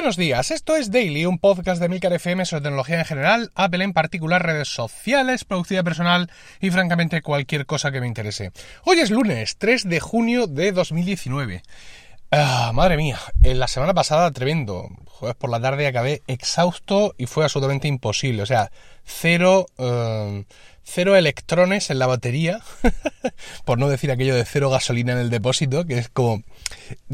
Buenos días, esto es Daily, un podcast de Milcar FM sobre tecnología en general, Apple en particular, redes sociales, productividad personal y francamente cualquier cosa que me interese. Hoy es lunes, 3 de junio de 2019. Ah, madre mía, en la semana pasada tremendo. Jueves por la tarde acabé exhausto y fue absolutamente imposible. O sea, cero, eh, cero electrones en la batería, por no decir aquello de cero gasolina en el depósito, que es como...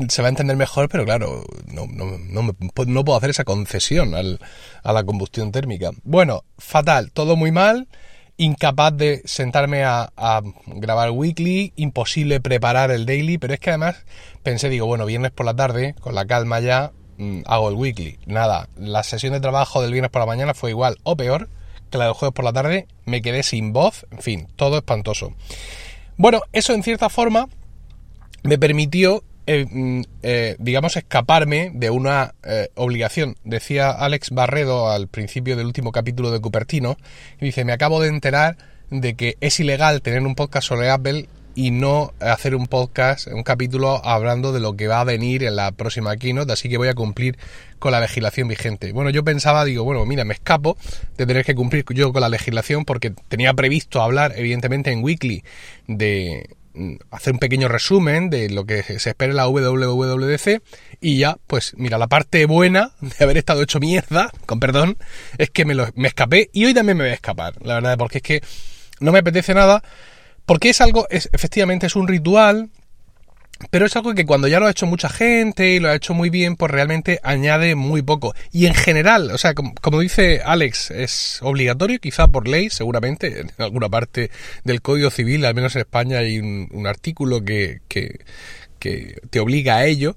Se va a entender mejor, pero claro, no, no, no, no puedo hacer esa concesión al, a la combustión térmica. Bueno, fatal, todo muy mal incapaz de sentarme a, a, grabar weekly, imposible preparar el daily, pero es que además pensé, digo, bueno, viernes por la tarde, con la calma ya, mmm, hago el weekly. Nada, la sesión de trabajo del viernes por la mañana fue igual o peor la del jueves por la tarde, me quedé sin voz, en fin, todo espantoso. Bueno, eso en cierta forma me permitió eh, eh, digamos, escaparme de una eh, obligación. Decía Alex Barredo al principio del último capítulo de Cupertino, y dice, me acabo de enterar de que es ilegal tener un podcast sobre Apple y no hacer un podcast, un capítulo hablando de lo que va a venir en la próxima keynote, así que voy a cumplir con la legislación vigente. Bueno, yo pensaba, digo, bueno, mira, me escapo de tener que cumplir yo con la legislación porque tenía previsto hablar, evidentemente, en Weekly de, hacer un pequeño resumen de lo que se espera en la WWDC y ya, pues mira, la parte buena de haber estado hecho mierda, con perdón, es que me, lo, me escapé y hoy también me voy a escapar, la verdad, porque es que no me apetece nada, porque es algo, es, efectivamente es un ritual pero es algo que cuando ya lo ha hecho mucha gente y lo ha hecho muy bien, pues realmente añade muy poco. Y en general, o sea, como, dice Alex, es obligatorio, quizá por ley, seguramente, en alguna parte del Código Civil, al menos en España, hay un, artículo que, que, te obliga a ello.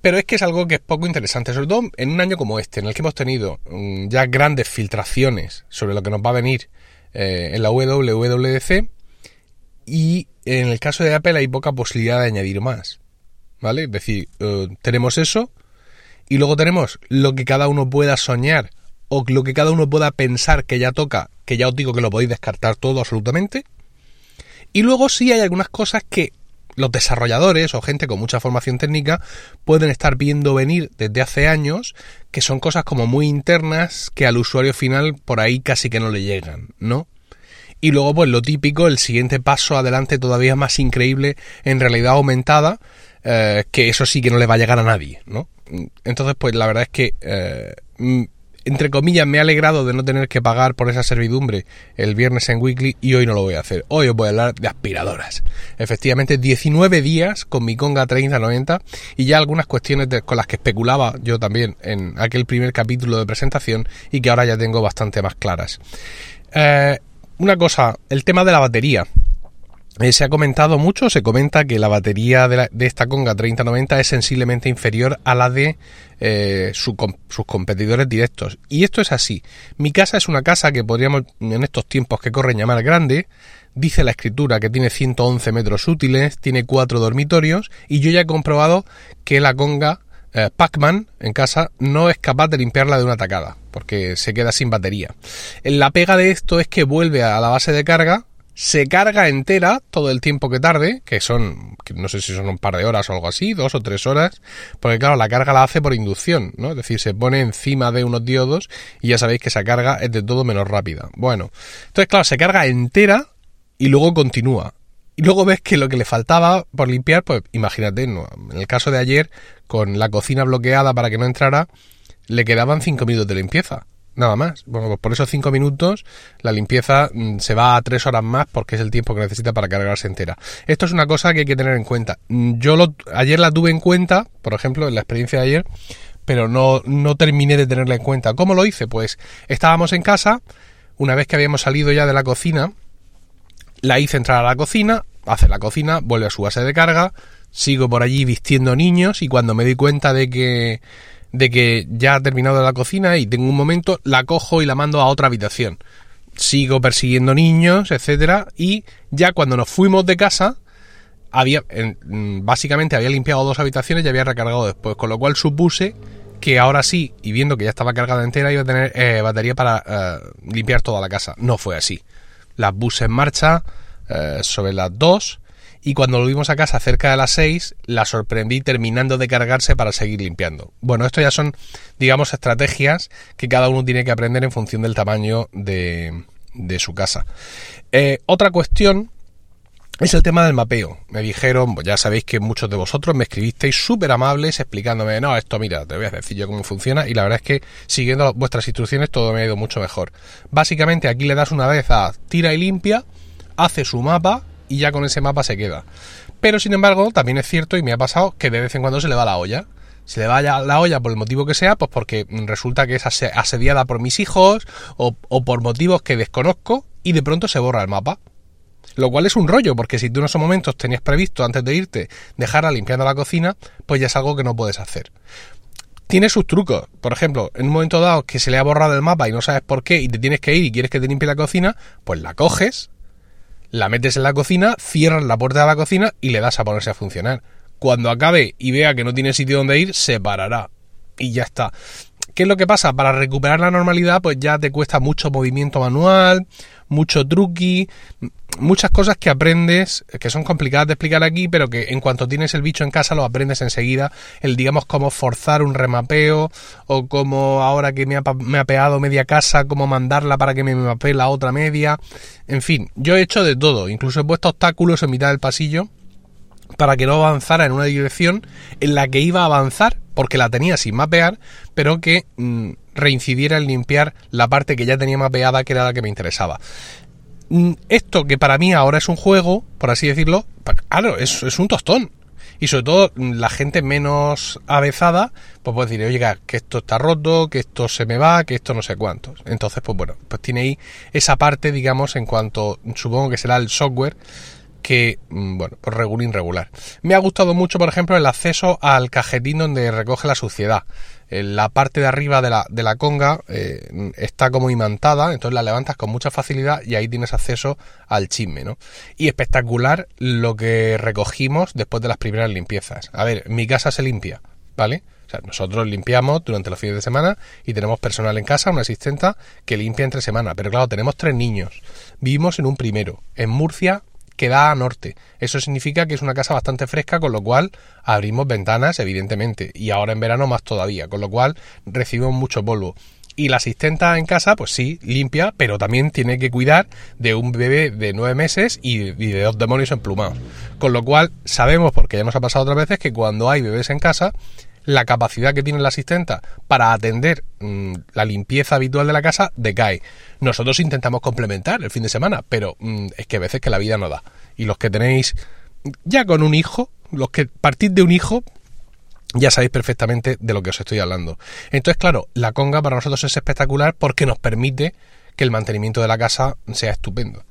Pero es que es algo que es poco interesante, sobre todo en un año como este, en el que hemos tenido um, ya grandes filtraciones sobre lo que nos va a venir eh, en la WWDC y en el caso de Apple hay poca posibilidad de añadir más. ¿Vale? Es decir, uh, tenemos eso y luego tenemos lo que cada uno pueda soñar o lo que cada uno pueda pensar que ya toca, que ya os digo que lo podéis descartar todo absolutamente. Y luego sí hay algunas cosas que los desarrolladores o gente con mucha formación técnica pueden estar viendo venir desde hace años, que son cosas como muy internas que al usuario final por ahí casi que no le llegan, ¿no? Y luego, pues lo típico, el siguiente paso adelante todavía más increíble en realidad aumentada, eh, que eso sí que no le va a llegar a nadie, ¿no? Entonces, pues la verdad es que, eh, entre comillas, me ha alegrado de no tener que pagar por esa servidumbre el viernes en Weekly y hoy no lo voy a hacer. Hoy os voy a hablar de aspiradoras. Efectivamente, 19 días con mi Conga 3090 y ya algunas cuestiones con las que especulaba yo también en aquel primer capítulo de presentación y que ahora ya tengo bastante más claras. Eh, una cosa, el tema de la batería. Eh, se ha comentado mucho, se comenta que la batería de, la, de esta Conga 3090 es sensiblemente inferior a la de eh, su, sus competidores directos. Y esto es así. Mi casa es una casa que podríamos, en estos tiempos que corren, llamar grande. Dice la escritura que tiene 111 metros útiles, tiene cuatro dormitorios y yo ya he comprobado que la Conga eh, Pac-Man en casa no es capaz de limpiarla de una tacada, porque se queda sin batería. La pega de esto es que vuelve a la base de carga, se carga entera todo el tiempo que tarde, que son, no sé si son un par de horas o algo así, dos o tres horas, porque claro, la carga la hace por inducción, ¿no? Es decir, se pone encima de unos diodos y ya sabéis que esa carga es de todo menos rápida. Bueno, entonces claro, se carga entera y luego continúa. Y luego ves que lo que le faltaba por limpiar, pues imagínate, ¿no? en el caso de ayer, con la cocina bloqueada para que no entrara, le quedaban 5 minutos de limpieza. Nada más. Bueno, pues por esos 5 minutos la limpieza mm, se va a 3 horas más porque es el tiempo que necesita para cargarse entera. Esto es una cosa que hay que tener en cuenta. Mm, yo lo, ayer la tuve en cuenta, por ejemplo, en la experiencia de ayer, pero no, no terminé de tenerla en cuenta. ¿Cómo lo hice? Pues estábamos en casa, una vez que habíamos salido ya de la cocina, la hice entrar a la cocina, hace la cocina, vuelve a su base de carga, sigo por allí vistiendo niños y cuando me doy cuenta de que de que ya ha terminado la cocina y tengo un momento, la cojo y la mando a otra habitación. Sigo persiguiendo niños, etcétera, y ya cuando nos fuimos de casa, había básicamente había limpiado dos habitaciones y había recargado después, con lo cual supuse que ahora sí, y viendo que ya estaba cargada entera, iba a tener eh, batería para eh, limpiar toda la casa. No fue así. Las puse en marcha eh, sobre las dos y cuando volvimos a casa cerca de las 6 la sorprendí terminando de cargarse para seguir limpiando. Bueno, esto ya son, digamos, estrategias que cada uno tiene que aprender en función del tamaño de, de su casa. Eh, otra cuestión es el tema del mapeo. Me dijeron, pues ya sabéis que muchos de vosotros me escribisteis súper amables explicándome, no, esto mira, te voy a decir yo cómo funciona y la verdad es que siguiendo vuestras instrucciones todo me ha ido mucho mejor. Básicamente aquí le das una vez a tira y limpia, hace su mapa y ya con ese mapa se queda. Pero sin embargo, también es cierto y me ha pasado que de vez en cuando se le va la olla. Se le vaya la olla por el motivo que sea, pues porque resulta que es asediada por mis hijos o, o por motivos que desconozco y de pronto se borra el mapa. Lo cual es un rollo, porque si tú en esos momentos tenías previsto antes de irte dejarla limpiando la cocina, pues ya es algo que no puedes hacer. Tiene sus trucos. Por ejemplo, en un momento dado que se le ha borrado el mapa y no sabes por qué y te tienes que ir y quieres que te limpie la cocina, pues la coges, la metes en la cocina, cierras la puerta de la cocina y le das a ponerse a funcionar. Cuando acabe y vea que no tiene sitio donde ir, se parará. Y ya está. ¿Qué es lo que pasa? Para recuperar la normalidad, pues ya te cuesta mucho movimiento manual, mucho truqui, muchas cosas que aprendes, que son complicadas de explicar aquí, pero que en cuanto tienes el bicho en casa lo aprendes enseguida. El, digamos, cómo forzar un remapeo, o cómo ahora que me ha, me ha peado media casa, cómo mandarla para que me mapee la otra media. En fin, yo he hecho de todo, incluso he puesto obstáculos en mitad del pasillo para que no avanzara en una dirección en la que iba a avanzar porque la tenía sin mapear, pero que mm, reincidiera en limpiar la parte que ya tenía mapeada, que era la que me interesaba. Mm, esto que para mí ahora es un juego, por así decirlo, claro, es, es un tostón. Y sobre todo mm, la gente menos avezada, pues puede decir, oiga, que esto está roto, que esto se me va, que esto no sé cuántos. Entonces, pues bueno, pues tiene ahí esa parte, digamos, en cuanto, supongo que será el software, que, mm, bueno, pues regular regular. Me ha gustado mucho, por ejemplo, el acceso al cajetín donde recoge la suciedad. La parte de arriba de la, de la conga eh, está como imantada, entonces la levantas con mucha facilidad y ahí tienes acceso al chisme, ¿no? Y espectacular lo que recogimos después de las primeras limpiezas. A ver, mi casa se limpia, ¿vale? O sea, nosotros limpiamos durante los fines de semana y tenemos personal en casa, una asistenta que limpia entre semana. Pero claro, tenemos tres niños. Vivimos en un primero. En Murcia que da a norte. Eso significa que es una casa bastante fresca, con lo cual abrimos ventanas, evidentemente, y ahora en verano más todavía, con lo cual recibimos mucho polvo. Y la asistenta en casa, pues sí, limpia, pero también tiene que cuidar de un bebé de nueve meses y, de dos demonios emplumados. Con lo cual, sabemos, porque ya nos ha pasado otras veces, que cuando hay bebés en casa, la capacidad que tiene la asistenta para atender mm, la limpieza habitual de la casa decae. Nosotros intentamos complementar el fin de semana, pero mm, es que a veces que la vida no da. Y los que tenéis ya con un hijo, los que partís de un hijo, ya sabéis perfectamente de lo que os estoy hablando. Entonces, claro, la conga para nosotros es espectacular porque nos permite que el mantenimiento de la casa sea estupendo.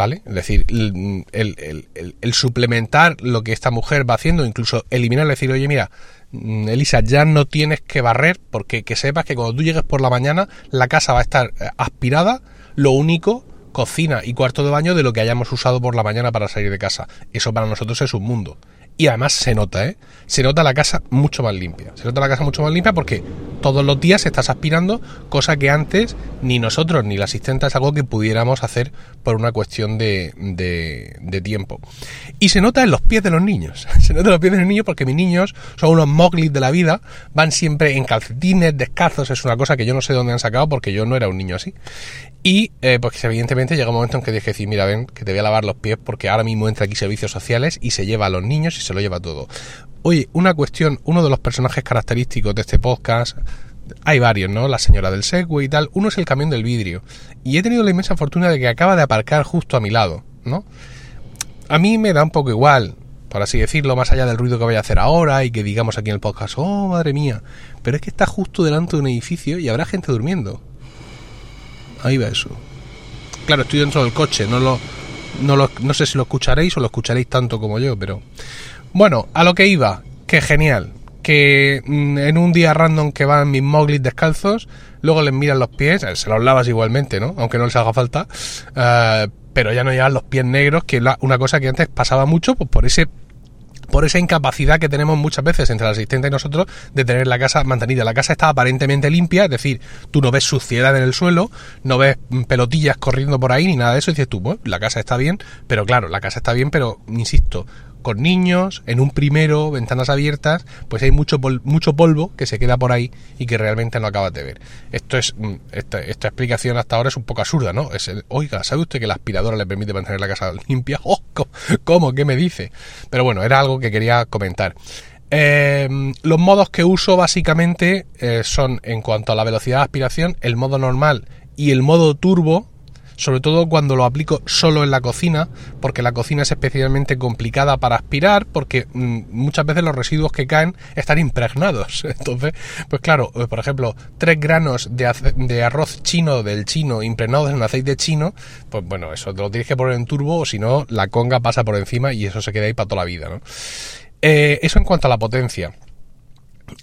¿Vale? Es decir, el, suplementar lo que esta mujer va haciendo, incluso eliminar, decir, oye, mira, mm, Elisa, ya no tienes que barrer, porque que sepas que cuando tú llegues por la mañana, la casa va a estar eh, aspirada, lo único, cocina y cuarto de baño de lo que hayamos usado por la mañana para salir de casa. Eso para nosotros es un mundo. Y además se nota, ¿eh? Se nota la casa mucho más limpia. Se nota la casa mucho más limpia porque todos los días estás aspirando, cosa que antes ni nosotros ni la asistente es algo que pudiéramos hacer por una cuestión de, de, tiempo. Y se nota en los pies de los niños. Se nota en los pies de los niños porque mis niños son unos moglis de la vida, van siempre en calcetines, descalzos, es una cosa que yo no sé dónde han sacado porque yo no era un niño así. Y eh, pues evidentemente llega un momento en que dije, mira, ven, que te voy a lavar los pies porque ahora mismo entra aquí servicios sociales y se lleva a los niños y se lo lleva todo. Oye, una cuestión, uno de los personajes característicos de este podcast, hay varios, ¿no? La señora del Segway y tal. Uno es el camión del vidrio. Y he tenido la inmensa fortuna de que acaba de aparcar justo a mi lado, ¿no? A mí me da un poco igual, por así decirlo, más allá del ruido que vaya a hacer ahora y que digamos aquí en el podcast, oh, madre mía. Pero es que está justo delante de un edificio y habrá gente durmiendo. Ahí va eso. Claro, estoy dentro del coche, no lo, no, lo, no sé si lo escucharéis o lo escucharéis tanto como yo, pero... Bueno, a lo que iba, que genial, que mm, en un día random que van mis moglis descalzos, luego les miran los pies, eh, se los lavas igualmente, ¿no? Aunque no les haga falta, eh, pero ya no llevan los pies negros, que es una cosa que antes pasaba mucho, pues por ese por esa incapacidad que tenemos muchas veces entre el asistente y nosotros de tener la casa mantenida. La casa está aparentemente limpia, es decir, tú no ves suciedad en el suelo, no ves pelotillas corriendo por ahí ni nada de eso, y dices tú, bueno, la casa está bien, pero claro, la casa está bien, pero insisto, con niños, en un primero, ventanas abiertas, pues hay mucho, mucho polvo que se queda por ahí y que realmente no acabas de ver. Esto es mm, esta, explicación hasta ahora es un poco absurda, ¿no? Es Oiga, ¿sabe usted que la aspiradora le permite mantener la casa limpia? ¡Oh, ¿Cómo? ¿Qué me dice? Pero bueno, era algo que quería comentar. Em, los modos que uso básicamente eh, son en cuanto a la velocidad de aspiración, el modo normal y el modo turbo, sobre todo cuando lo aplico solo en la cocina, porque la cocina es especialmente complicada para aspirar, porque mm, muchas veces los residuos que caen están impregnados. Entonces, pues claro, eh, por ejemplo, tres granos de, arroz chino del chino impregnados en aceite chino, pues bueno, eso te lo tienes que poner en turbo o si no, la conga pasa por encima y eso se queda ahí para toda la vida, ¿no? Eh, eso en cuanto a la potencia.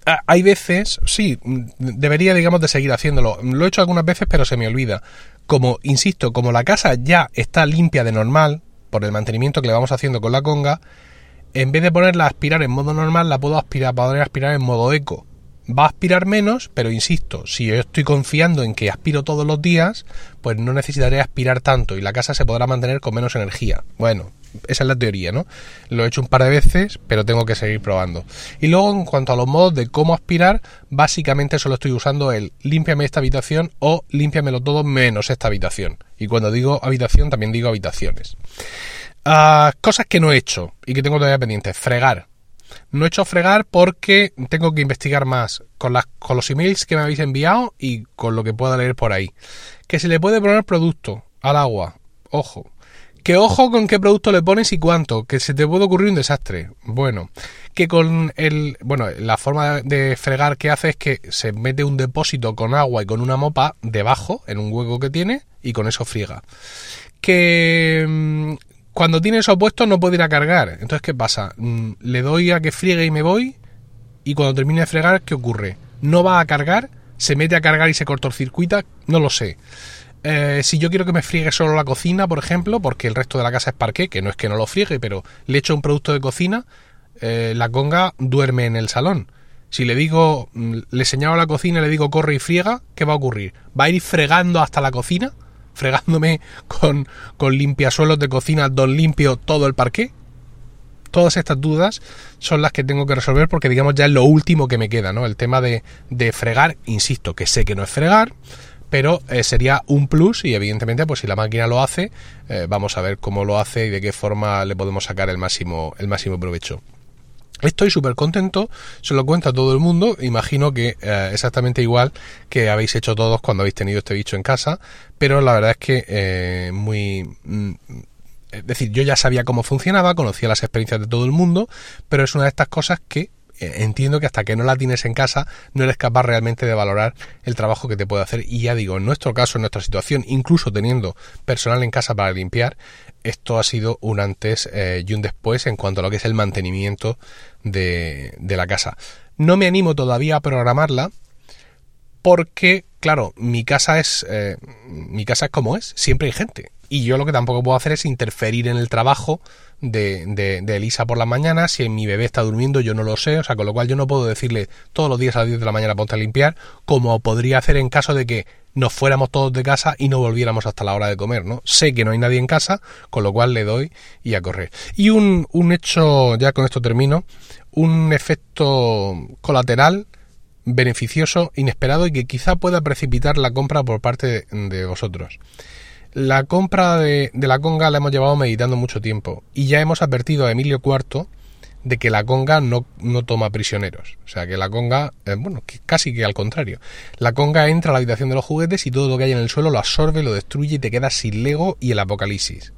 Ah, hay veces, sí, debería, digamos, de seguir haciéndolo. Lo he hecho algunas veces, pero se me olvida. Como, insisto, como la casa ya está limpia de normal, por el mantenimiento que le vamos haciendo con la conga, en vez de ponerla a aspirar en modo normal, la puedo aspirar, poder aspirar en modo eco. Va a aspirar menos, pero insisto, si yo estoy confiando en que aspiro todos los días, pues no necesitaré aspirar tanto y la casa se podrá mantener con menos energía. Bueno, esa es la teoría, ¿no? Lo he hecho un par de veces, pero tengo que seguir probando. Y luego, en cuanto a los modos de cómo aspirar, básicamente solo estoy usando el límpiame esta habitación o límpiamelo todo menos esta habitación. Y cuando digo habitación, también digo habitaciones. Ah, cosas que no he hecho y que tengo todavía pendientes. Fregar. No he hecho fregar porque tengo que investigar más con, las, los emails que me habéis enviado y con lo que pueda leer por ahí. Que se le puede poner producto al agua. Ojo, que ojo con qué producto le pones y cuánto, que se te puede ocurrir un desastre. Bueno, que con el. Bueno, la forma de fregar que hace es que se mete un depósito con agua y con una mopa debajo, en un hueco que tiene, y con eso friega. Que. Cuando tiene eso puesto no puede ir a cargar. Entonces, ¿qué pasa? Mm, le doy a que friegue y me voy. Y cuando termine de fregar, ¿qué ocurre? No va a cargar, se mete a cargar y se cortocircuita, no lo sé. Eh, si yo quiero que me friegue solo la cocina, por ejemplo, porque el resto de la casa es parqué, que no es que no lo friegue, pero le echo un producto de cocina, eh, la conga duerme en el salón. Si le digo, mm, le señalo la cocina le digo corre y friega, ¿qué va a ocurrir? ¿Va a ir fregando hasta la cocina? ¿Fregándome con, con limpiasuelos de cocina, don limpio todo el parqué? Todas estas dudas son las que tengo que resolver porque digamos ya es lo último que me queda, ¿no? El tema de, de fregar, insisto, que sé que no es fregar, pero eh, sería un plus y evidentemente pues si la máquina lo hace eh, vamos a ver cómo lo hace y de qué forma le podemos sacar el máximo el máximo provecho Estoy súper contento, se lo cuenta todo el mundo, imagino que eh, exactamente igual que habéis hecho todos cuando habéis tenido este bicho en casa, pero la verdad es que muy... Mm, es decir, yo ya sabía cómo funcionaba, conocía las experiencias de todo el mundo, pero es una de estas cosas que eh, entiendo que hasta que no la tienes en casa no eres capaz realmente de valorar el trabajo que te puede hacer. Y ya digo, en nuestro caso, en nuestra situación, incluso teniendo personal en casa para limpiar, esto ha sido un antes eh, y un después en cuanto a lo que es el mantenimiento de, de la casa. No me animo todavía a programarla porque, claro, mi casa es eh, mi casa es como es, siempre hay gente. Y yo lo que tampoco puedo hacer es interferir en el trabajo de, de, Elisa por la mañana. Si mi bebé está durmiendo, yo no lo sé. O sea, con lo cual yo no puedo decirle todos los días a las 10 de la mañana ponte a limpiar, como podría hacer en caso de que nos fuéramos todos de casa y no volviéramos hasta la hora de comer, ¿no? Sé que no hay nadie en casa, con lo cual le doy y a correr. Y un, un hecho, ya con esto termino, un efecto colateral beneficioso, inesperado y que quizá pueda precipitar la compra por parte de vosotros. La compra de, la conga la hemos llevado meditando mucho tiempo y ya hemos advertido a Emilio IV de que la conga no, no toma prisioneros. O sea, que la conga, eh, bueno, casi que al contrario. La conga entra a la habitación de los juguetes y todo lo que hay en el suelo lo absorbe, lo destruye y te quedas sin Lego y el apocalipsis.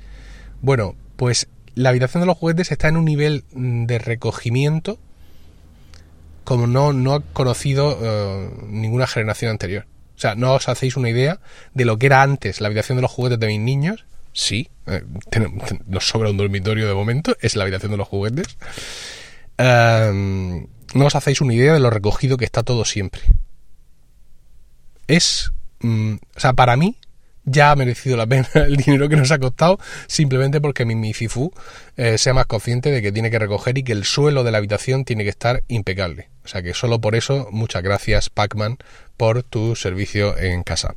Bueno, pues la habitación de los juguetes está en un nivel mm, de recogimiento como no, no ha conocido eh, ninguna generación anterior. O sea, ¿no os hacéis una idea de lo que era antes la habitación de los juguetes de mis niños? Sí, eh, nos sobra un dormitorio de momento, es la habitación de los juguetes. Em, no os hacéis una idea de lo recogido que está todo siempre. Es, mm, o sea, para mí, ya ha merecido la pena el dinero que nos ha costado, simplemente porque mi, mi Fifu eh, sea más consciente de que tiene que recoger y que el suelo de la habitación tiene que estar impecable. O sea que solo por eso, muchas gracias, Pacman, por tu servicio en casa.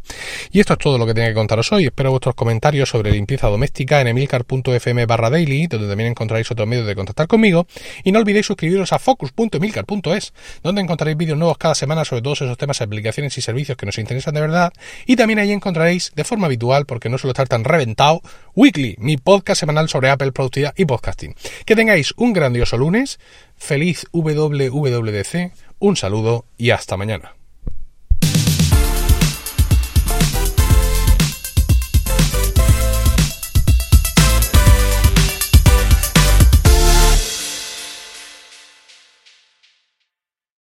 Y esto es todo lo que tenía que contaros hoy. Espero vuestros comentarios sobre limpieza doméstica en emilcar.fm barra daily, donde también encontraréis otros medios de contactar conmigo. Y no olvidéis suscribiros a focus.emilcar.es, donde encontraréis vídeos nuevos cada semana sobre todos esos temas, aplicaciones y servicios que nos interesan de verdad. Y también ahí encontraréis, de forma habitual, porque no suelo estar tan reventado, Weekly, mi podcast semanal sobre Apple, productividad y podcasting. Que tengáis un grandioso lunes, feliz WWDC, un saludo y hasta mañana.